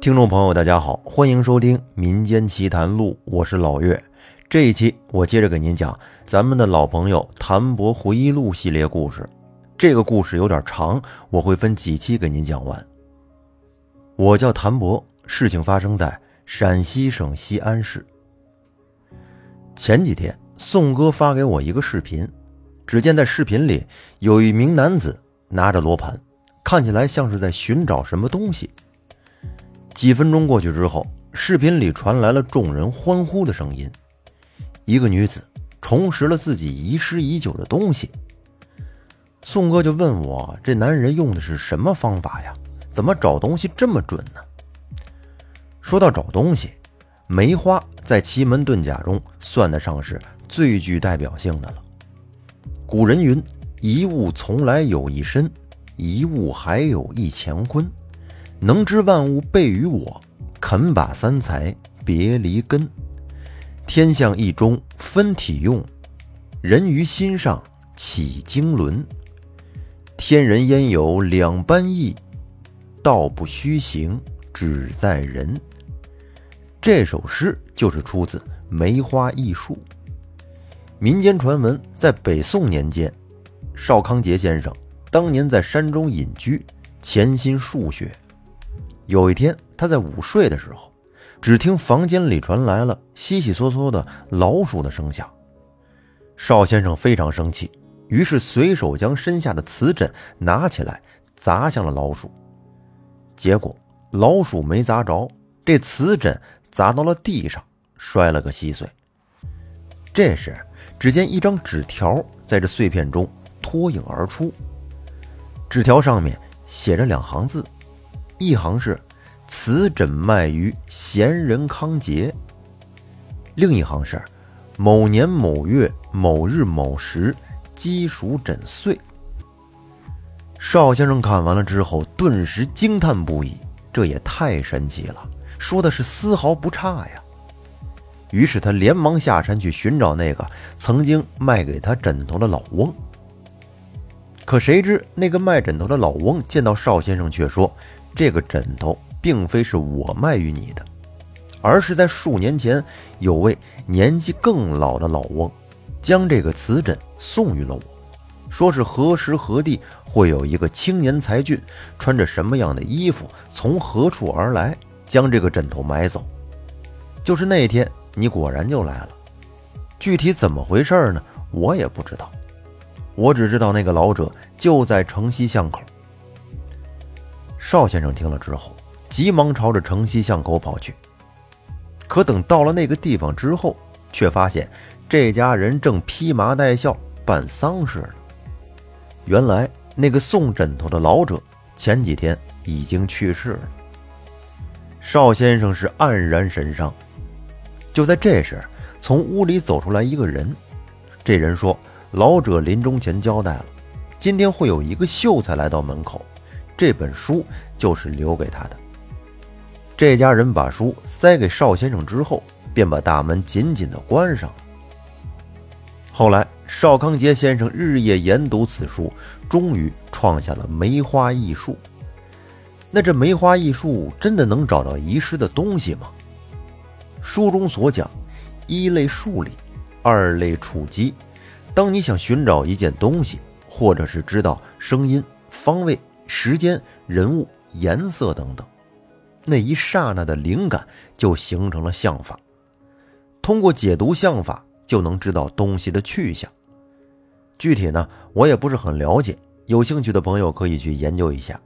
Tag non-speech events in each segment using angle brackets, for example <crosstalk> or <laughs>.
听众朋友，大家好，欢迎收听《民间奇谈录》，我是老岳。这一期我接着给您讲咱们的老朋友谭博回忆录系列故事。这个故事有点长，我会分几期给您讲完。我叫谭博，事情发生在陕西省西安市。前几天，宋哥发给我一个视频，只见在视频里有一名男子拿着罗盘，看起来像是在寻找什么东西。几分钟过去之后，视频里传来了众人欢呼的声音。一个女子重拾了自己遗失已久的东西。宋哥就问我：“这男人用的是什么方法呀？怎么找东西这么准呢？”说到找东西，梅花在奇门遁甲中算得上是最具代表性的了。古人云：“一物从来有一身，一物还有一乾坤。”能知万物备于我，肯把三才别离根。天象一中分体用，人于心上起经纶。天人焉有两般意，道不虚行，只在人。这首诗就是出自《梅花易数》。民间传闻，在北宋年间，邵康节先生当年在山中隐居，潜心数学。有一天，他在午睡的时候，只听房间里传来了悉悉嗦嗦的老鼠的声响。邵先生非常生气，于是随手将身下的瓷枕拿起来砸向了老鼠。结果老鼠没砸着，这瓷枕砸到了地上，摔了个稀碎。这时，只见一张纸条在这碎片中脱颖而出，纸条上面写着两行字。一行是“此枕卖于贤人康节”，另一行是“某年某月某日某时鸡属枕碎”。邵先生看完了之后，顿时惊叹不已，这也太神奇了，说的是丝毫不差呀。于是他连忙下山去寻找那个曾经卖给他枕头的老翁。可谁知那个卖枕头的老翁见到邵先生，却说。这个枕头并非是我卖于你的，而是在数年前有位年纪更老的老翁，将这个瓷枕送予了我，说是何时何地会有一个青年才俊，穿着什么样的衣服，从何处而来，将这个枕头买走。就是那天，你果然就来了。具体怎么回事呢？我也不知道，我只知道那个老者就在城西巷口。邵先生听了之后，急忙朝着城西巷口跑去。可等到了那个地方之后，却发现这家人正披麻戴孝办丧事呢。原来那个送枕头的老者前几天已经去世了。邵先生是黯然神伤。就在这时，从屋里走出来一个人。这人说：“老者临终前交代了，今天会有一个秀才来到门口。”这本书就是留给他的。这家人把书塞给邵先生之后，便把大门紧紧的关上了。后来，邵康节先生日夜研读此书，终于创下了梅花易数。那这梅花易数真的能找到遗失的东西吗？书中所讲，一类数理，二类触机。当你想寻找一件东西，或者是知道声音、方位。时间、人物、颜色等等，那一刹那的灵感就形成了相法。通过解读相法，就能知道东西的去向。具体呢，我也不是很了解，有兴趣的朋友可以去研究一下。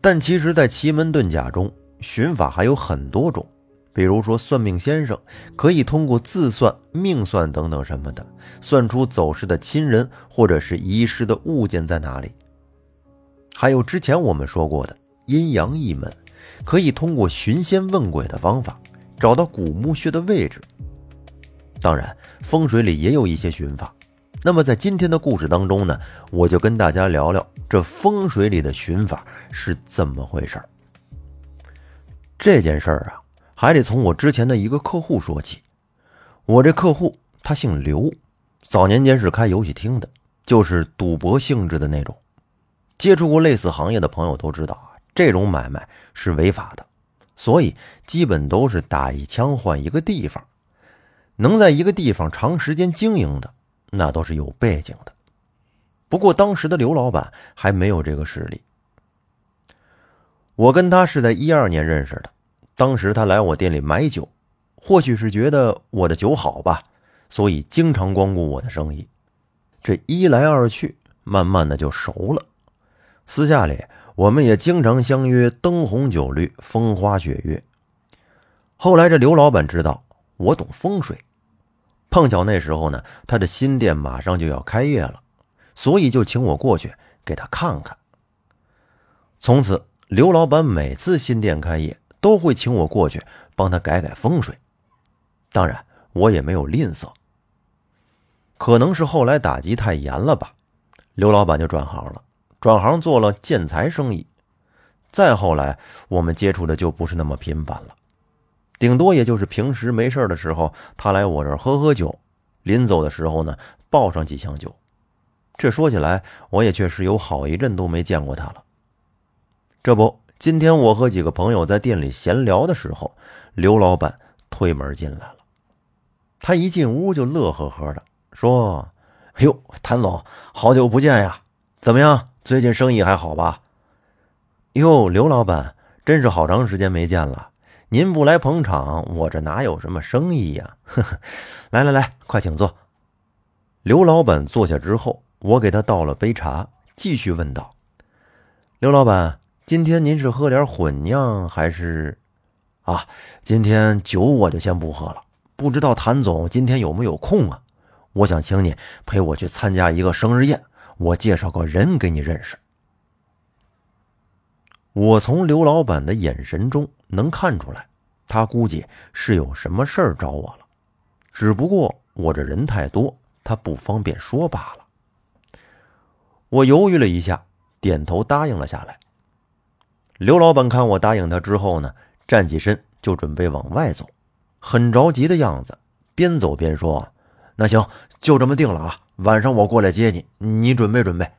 但其实，在奇门遁甲中，寻法还有很多种，比如说算命先生可以通过自算、命算等等什么的，算出走失的亲人或者是遗失的物件在哪里。还有之前我们说过的阴阳一门，可以通过寻仙问鬼的方法找到古墓穴的位置。当然，风水里也有一些寻法。那么在今天的故事当中呢，我就跟大家聊聊这风水里的寻法是怎么回事儿这件事儿啊，还得从我之前的一个客户说起。我这客户他姓刘，早年间是开游戏厅的，就是赌博性质的那种。接触过类似行业的朋友都知道啊，这种买卖是违法的，所以基本都是打一枪换一个地方。能在一个地方长时间经营的，那都是有背景的。不过当时的刘老板还没有这个实力。我跟他是在一二年认识的，当时他来我店里买酒，或许是觉得我的酒好吧，所以经常光顾我的生意。这一来二去，慢慢的就熟了。私下里，我们也经常相约灯红酒绿、风花雪月。后来这刘老板知道我懂风水，碰巧那时候呢，他的新店马上就要开业了，所以就请我过去给他看看。从此。刘老板每次新店开业，都会请我过去帮他改改风水。当然，我也没有吝啬。可能是后来打击太严了吧，刘老板就转行了，转行做了建材生意。再后来，我们接触的就不是那么频繁了，顶多也就是平时没事的时候，他来我这儿喝喝酒，临走的时候呢，抱上几箱酒。这说起来，我也确实有好一阵都没见过他了。这不，今天我和几个朋友在店里闲聊的时候，刘老板推门进来了。他一进屋就乐呵呵的说：“哎呦，谭总，好久不见呀！怎么样，最近生意还好吧？”“哟，刘老板，真是好长时间没见了。您不来捧场，我这哪有什么生意呀？”“ <laughs> 呵呵，来来来，快请坐。”刘老板坐下之后，我给他倒了杯茶，继续问道：“刘老板。”今天您是喝点混酿还是？啊，今天酒我就先不喝了。不知道谭总今天有没有空啊？我想请你陪我去参加一个生日宴，我介绍个人给你认识。我从刘老板的眼神中能看出来，他估计是有什么事儿找我了，只不过我这人太多，他不方便说罢了。我犹豫了一下，点头答应了下来。刘老板看我答应他之后呢，站起身就准备往外走，很着急的样子，边走边说：“那行，就这么定了啊，晚上我过来接你，你准备准备。”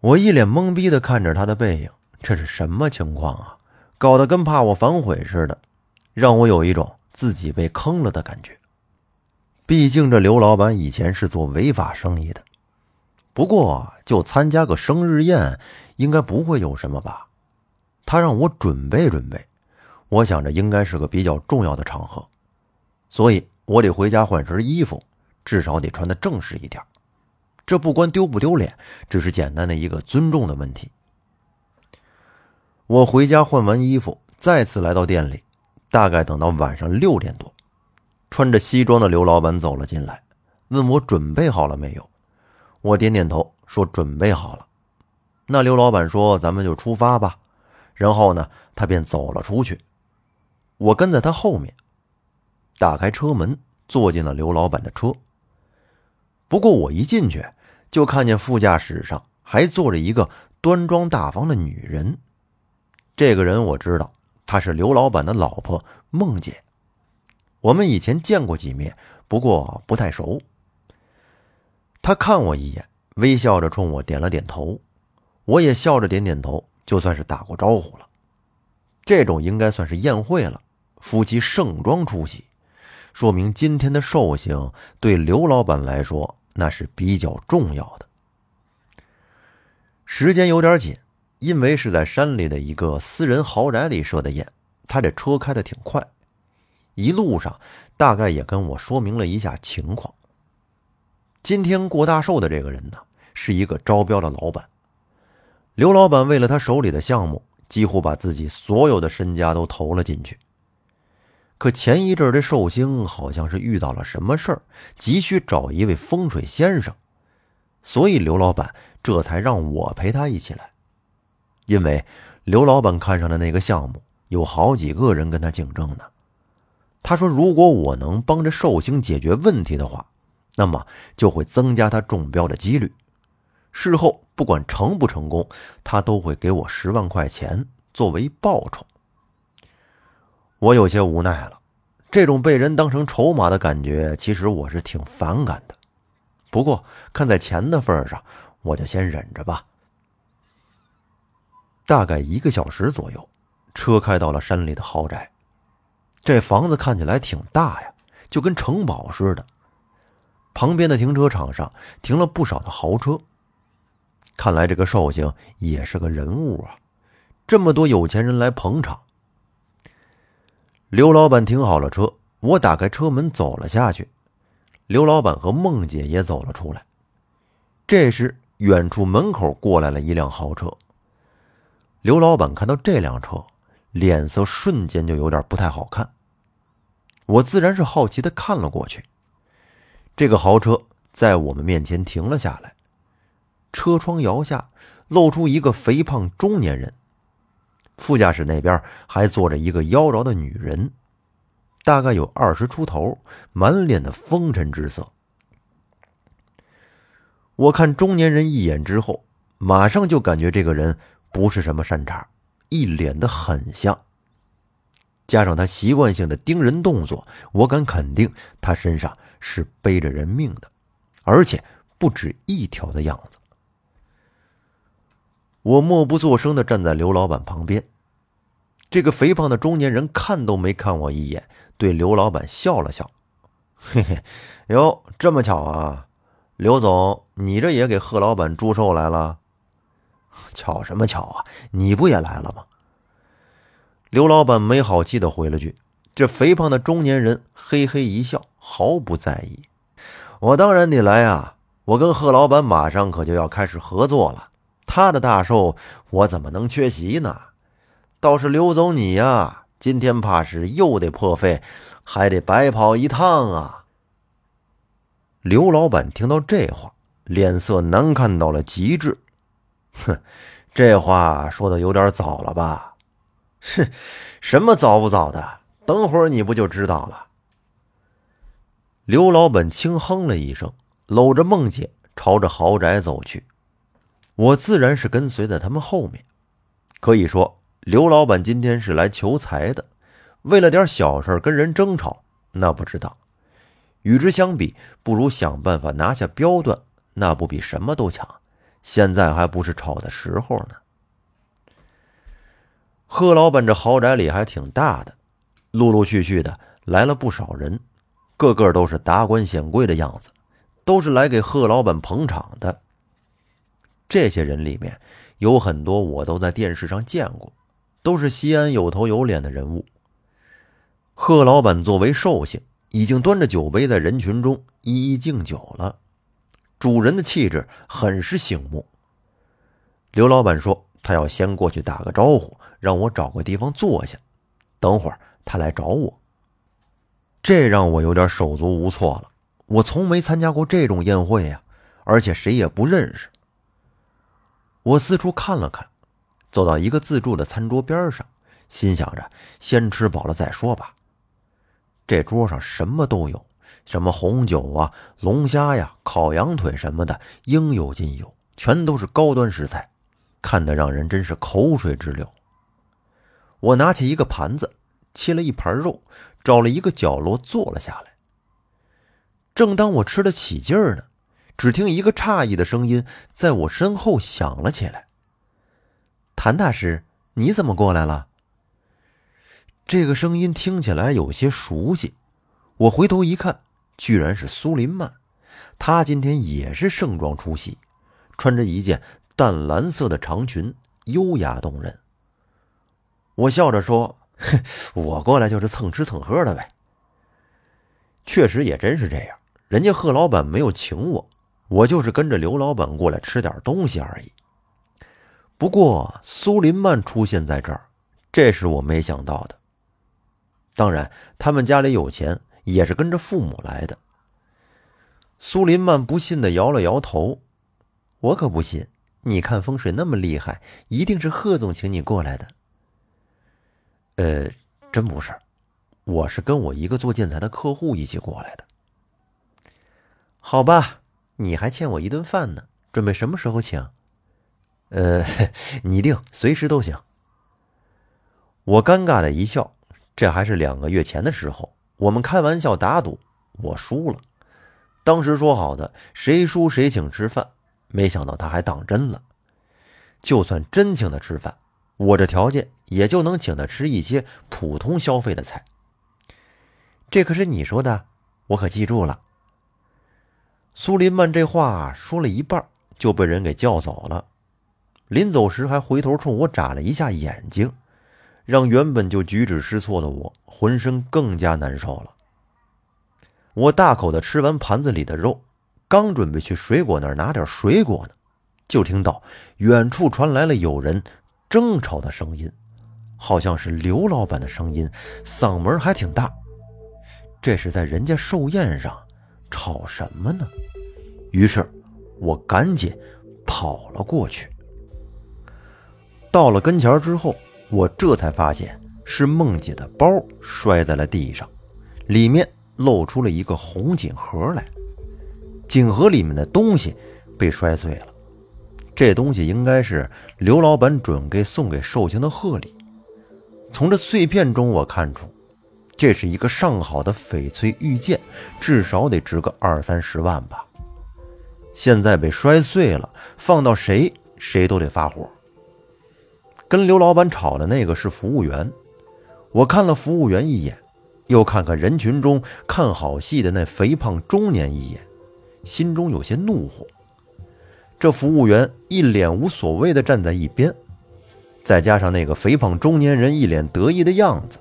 我一脸懵逼的看着他的背影，这是什么情况啊？搞得跟怕我反悔似的，让我有一种自己被坑了的感觉。毕竟这刘老板以前是做违法生意的，不过就参加个生日宴。应该不会有什么吧？他让我准备准备，我想着应该是个比较重要的场合，所以我得回家换身衣服，至少得穿的正式一点。这不关丢不丢脸，只是简单的一个尊重的问题。我回家换完衣服，再次来到店里，大概等到晚上六点多，穿着西装的刘老板走了进来，问我准备好了没有。我点点头，说准备好了。那刘老板说：“咱们就出发吧。”然后呢，他便走了出去。我跟在他后面，打开车门，坐进了刘老板的车。不过我一进去，就看见副驾驶上还坐着一个端庄大方的女人。这个人我知道，她是刘老板的老婆孟姐。我们以前见过几面，不过不太熟。他看我一眼，微笑着冲我点了点头。我也笑着点点头，就算是打过招呼了。这种应该算是宴会了，夫妻盛装出席，说明今天的寿星对刘老板来说那是比较重要的。时间有点紧，因为是在山里的一个私人豪宅里设的宴，他这车开的挺快，一路上大概也跟我说明了一下情况。今天过大寿的这个人呢，是一个招标的老板。刘老板为了他手里的项目，几乎把自己所有的身家都投了进去。可前一阵这寿星好像是遇到了什么事儿，急需找一位风水先生，所以刘老板这才让我陪他一起来。因为刘老板看上的那个项目有好几个人跟他竞争呢。他说：“如果我能帮着寿星解决问题的话，那么就会增加他中标的几率。”事后不管成不成功，他都会给我十万块钱作为报酬。我有些无奈了，这种被人当成筹码的感觉，其实我是挺反感的。不过看在钱的份上，我就先忍着吧。大概一个小时左右，车开到了山里的豪宅。这房子看起来挺大呀，就跟城堡似的。旁边的停车场上停了不少的豪车。看来这个寿星也是个人物啊，这么多有钱人来捧场。刘老板停好了车，我打开车门走了下去。刘老板和孟姐也走了出来。这时，远处门口过来了一辆豪车。刘老板看到这辆车，脸色瞬间就有点不太好看。我自然是好奇的看了过去。这个豪车在我们面前停了下来，车窗摇下，露出一个肥胖中年人。副驾驶那边还坐着一个妖娆的女人，大概有二十出头，满脸的风尘之色。我看中年人一眼之后，马上就感觉这个人不是什么善茬，一脸的狠相。加上他习惯性的盯人动作，我敢肯定他身上是背着人命的，而且不止一条的样子。我默不作声的站在刘老板旁边。这个肥胖的中年人看都没看我一眼，对刘老板笑了笑：“嘿嘿，哟，这么巧啊，刘总，你这也给贺老板祝寿来了？巧什么巧啊？你不也来了吗？”刘老板没好气的回了句：“这肥胖的中年人嘿嘿一笑，毫不在意。我当然得来啊！我跟贺老板马上可就要开始合作了，他的大寿我怎么能缺席呢？”倒是刘总你呀，今天怕是又得破费，还得白跑一趟啊！刘老板听到这话，脸色难看到了极致。哼，这话说的有点早了吧？哼，什么早不早的？等会儿你不就知道了。刘老板轻哼了一声，搂着孟姐朝着豪宅走去。我自然是跟随在他们后面。可以说。刘老板今天是来求财的，为了点小事跟人争吵，那不知道。与之相比，不如想办法拿下标段，那不比什么都强？现在还不是吵的时候呢。贺老板这豪宅里还挺大的，陆陆续续的来了不少人，个个都是达官显贵的样子，都是来给贺老板捧场的。这些人里面有很多我都在电视上见过。都是西安有头有脸的人物。贺老板作为寿星，已经端着酒杯在人群中一一敬酒了，主人的气质很是醒目。刘老板说：“他要先过去打个招呼，让我找个地方坐下，等会儿他来找我。”这让我有点手足无措了。我从没参加过这种宴会呀，而且谁也不认识。我四处看了看。走到一个自助的餐桌边上，心想着先吃饱了再说吧。这桌上什么都有，什么红酒啊、龙虾呀、烤羊腿什么的，应有尽有，全都是高端食材，看得让人真是口水直流。我拿起一个盘子，切了一盘肉，找了一个角落坐了下来。正当我吃得起劲儿呢，只听一个诧异的声音在我身后响了起来。谭大师，你怎么过来了？这个声音听起来有些熟悉，我回头一看，居然是苏林曼。他今天也是盛装出席，穿着一件淡蓝色的长裙，优雅动人。我笑着说：“ <laughs> 我过来就是蹭吃蹭喝的呗。”确实也真是这样，人家贺老板没有请我，我就是跟着刘老板过来吃点东西而已。不过苏林曼出现在这儿，这是我没想到的。当然，他们家里有钱，也是跟着父母来的。苏林曼不信的摇了摇头：“我可不信，你看风水那么厉害，一定是贺总请你过来的。”呃，真不是，我是跟我一个做建材的客户一起过来的。好吧，你还欠我一顿饭呢，准备什么时候请？呃，<laughs> 你定，随时都行。我尴尬的一笑，这还是两个月前的时候，我们开玩笑打赌，我输了。当时说好的，谁输谁请吃饭，没想到他还当真了。就算真请他吃饭，我这条件也就能请他吃一些普通消费的菜。这可是你说的，我可记住了。苏林曼这话说了一半，就被人给叫走了。临走时还回头冲我眨了一下眼睛，让原本就举止失措的我浑身更加难受了。我大口的吃完盘子里的肉，刚准备去水果那儿拿点水果呢，就听到远处传来了有人争吵的声音，好像是刘老板的声音，嗓门还挺大。这是在人家寿宴上吵什么呢？于是，我赶紧跑了过去。到了跟前之后，我这才发现是梦姐的包摔在了地上，里面露出了一个红锦盒来。锦盒里面的东西被摔碎了，这东西应该是刘老板准备送给寿星的贺礼。从这碎片中，我看出这是一个上好的翡翠玉剑，至少得值个二三十万吧。现在被摔碎了，放到谁谁都得发火。跟刘老板吵的那个是服务员，我看了服务员一眼，又看看人群中看好戏的那肥胖中年一眼，心中有些怒火。这服务员一脸无所谓的站在一边，再加上那个肥胖中年人一脸得意的样子，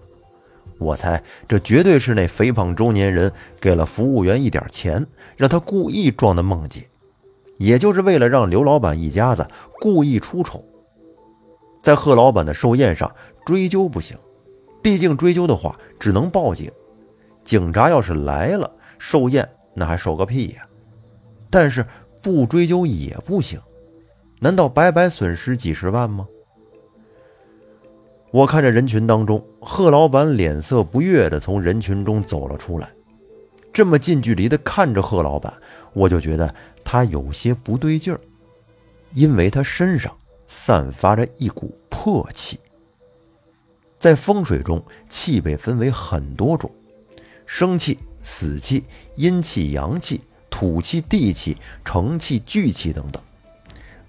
我猜这绝对是那肥胖中年人给了服务员一点钱，让他故意装的梦姐，也就是为了让刘老板一家子故意出丑。在贺老板的寿宴上追究不行，毕竟追究的话只能报警。警察要是来了，寿宴那还收个屁呀！但是不追究也不行，难道白白损失几十万吗？我看着人群当中，贺老板脸色不悦地从人群中走了出来。这么近距离地看着贺老板，我就觉得他有些不对劲儿，因为他身上……散发着一股破气。在风水中，气被分为很多种：生气、死气、阴气、阳气、土气、地气、成气、聚气等等。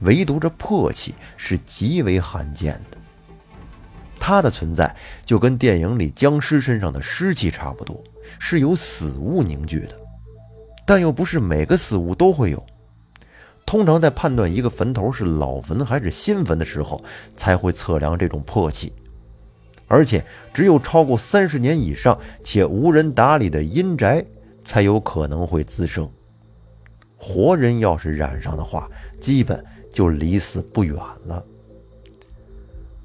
唯独这破气是极为罕见的。它的存在就跟电影里僵尸身上的尸气差不多，是由死物凝聚的，但又不是每个死物都会有。通常在判断一个坟头是老坟还是新坟的时候，才会测量这种破气，而且只有超过三十年以上且无人打理的阴宅，才有可能会滋生。活人要是染上的话，基本就离死不远了。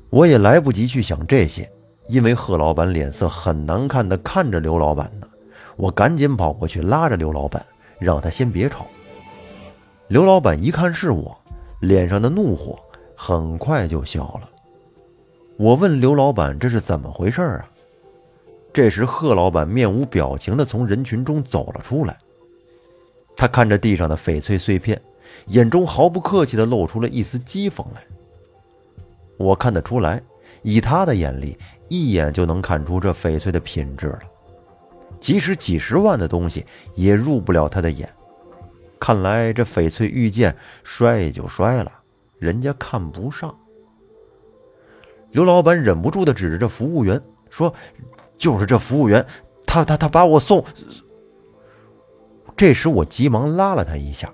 我也来不及去想这些，因为贺老板脸色很难看的看着刘老板呢，我赶紧跑过去拉着刘老板，让他先别吵。刘老板一看是我，脸上的怒火很快就消了。我问刘老板：“这是怎么回事啊？”这时，贺老板面无表情地从人群中走了出来。他看着地上的翡翠碎片，眼中毫不客气地露出了一丝讥讽来。我看得出来，以他的眼力，一眼就能看出这翡翠的品质了。即使几十万的东西，也入不了他的眼。看来这翡翠玉剑摔也就摔了，人家看不上。刘老板忍不住的指着这服务员说：“就是这服务员，他他他把我送。”这时我急忙拉了他一下。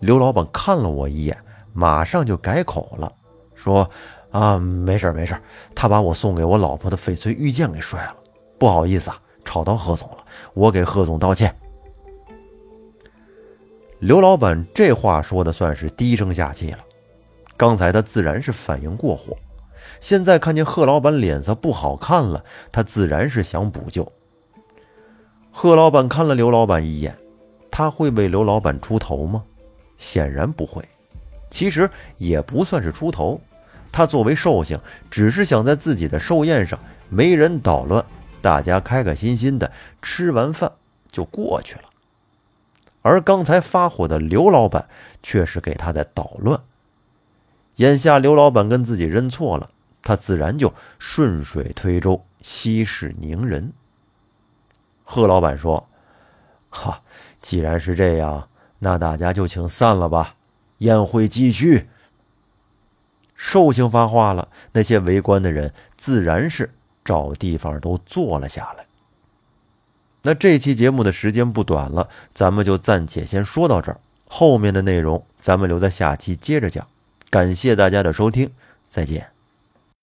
刘老板看了我一眼，马上就改口了，说：“啊，没事没事，他把我送给我老婆的翡翠玉剑给摔了，不好意思啊，吵到贺总了，我给贺总道歉。”刘老板这话说的算是低声下气了。刚才他自然是反应过火，现在看见贺老板脸色不好看了，他自然是想补救。贺老板看了刘老板一眼，他会为刘老板出头吗？显然不会。其实也不算是出头，他作为寿星，只是想在自己的寿宴上没人捣乱，大家开开心心的吃完饭就过去了。而刚才发火的刘老板却是给他在捣乱。眼下刘老板跟自己认错了，他自然就顺水推舟，息事宁人。贺老板说：“哈，既然是这样，那大家就请散了吧，宴会继续。”寿星发话了，那些围观的人自然是找地方都坐了下来。那这期节目的时间不短了，咱们就暂且先说到这儿，后面的内容咱们留在下期接着讲。感谢大家的收听，再见。